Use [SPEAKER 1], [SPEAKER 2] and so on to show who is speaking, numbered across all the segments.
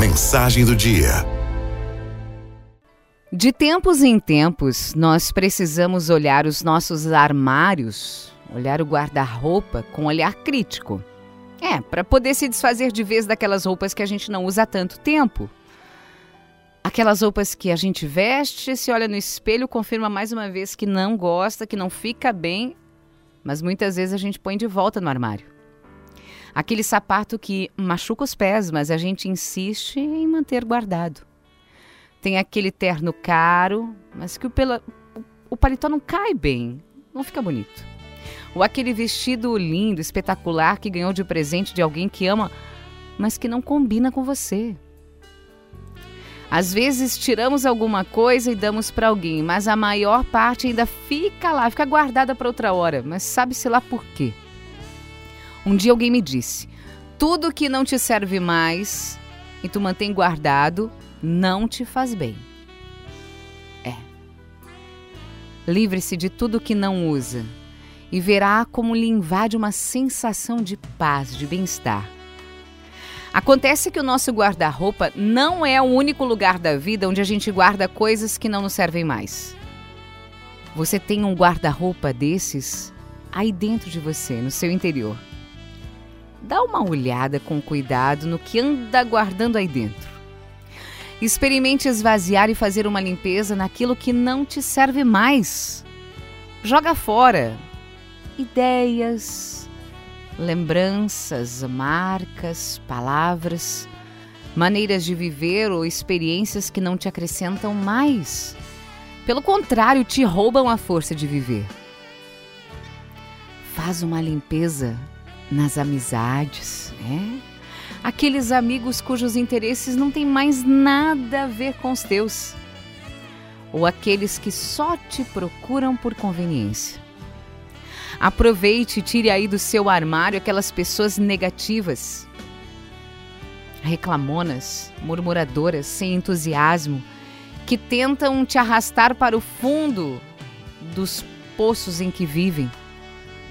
[SPEAKER 1] Mensagem do dia.
[SPEAKER 2] De tempos em tempos, nós precisamos olhar os nossos armários, olhar o guarda-roupa com olhar crítico. É, para poder se desfazer de vez daquelas roupas que a gente não usa há tanto tempo. Aquelas roupas que a gente veste, se olha no espelho, confirma mais uma vez que não gosta, que não fica bem, mas muitas vezes a gente põe de volta no armário. Aquele sapato que machuca os pés, mas a gente insiste em manter guardado. Tem aquele terno caro, mas que o, pela, o paletó não cai bem, não fica bonito. Ou aquele vestido lindo, espetacular que ganhou de presente de alguém que ama, mas que não combina com você. Às vezes tiramos alguma coisa e damos para alguém, mas a maior parte ainda fica lá, fica guardada para outra hora, mas sabe-se lá por quê. Um dia alguém me disse: tudo que não te serve mais e tu mantém guardado não te faz bem. É. Livre-se de tudo que não usa e verá como lhe invade uma sensação de paz, de bem-estar. Acontece que o nosso guarda-roupa não é o único lugar da vida onde a gente guarda coisas que não nos servem mais. Você tem um guarda-roupa desses aí dentro de você, no seu interior. Dá uma olhada com cuidado no que anda guardando aí dentro. Experimente esvaziar e fazer uma limpeza naquilo que não te serve mais. Joga fora ideias, lembranças, marcas, palavras, maneiras de viver ou experiências que não te acrescentam mais. Pelo contrário, te roubam a força de viver. Faz uma limpeza nas amizades, é? Aqueles amigos cujos interesses não têm mais nada a ver com os teus. Ou aqueles que só te procuram por conveniência. Aproveite e tire aí do seu armário aquelas pessoas negativas, reclamonas, murmuradoras, sem entusiasmo, que tentam te arrastar para o fundo dos poços em que vivem.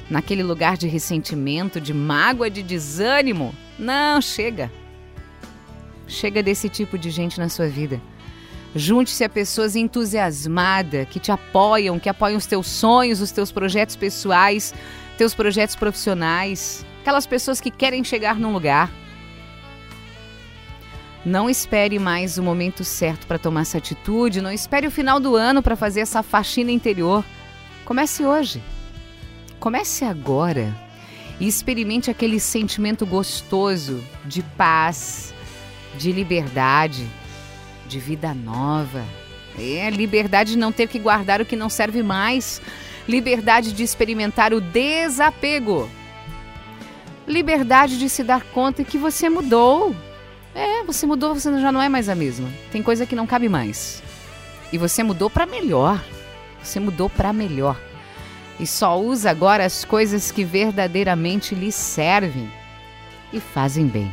[SPEAKER 2] Naquele lugar de ressentimento, de mágoa, de desânimo. Não, chega. Chega desse tipo de gente na sua vida. Junte-se a pessoas entusiasmadas, que te apoiam, que apoiam os teus sonhos, os teus projetos pessoais, teus projetos profissionais. Aquelas pessoas que querem chegar num lugar. Não espere mais o momento certo para tomar essa atitude, não espere o final do ano para fazer essa faxina interior. Comece hoje. Comece agora e experimente aquele sentimento gostoso de paz, de liberdade de vida nova. É, liberdade de não ter que guardar o que não serve mais. Liberdade de experimentar o desapego. Liberdade de se dar conta que você mudou. É, você mudou, você já não é mais a mesma. Tem coisa que não cabe mais. E você mudou para melhor. Você mudou para melhor. E só usa agora as coisas que verdadeiramente lhe servem e fazem bem.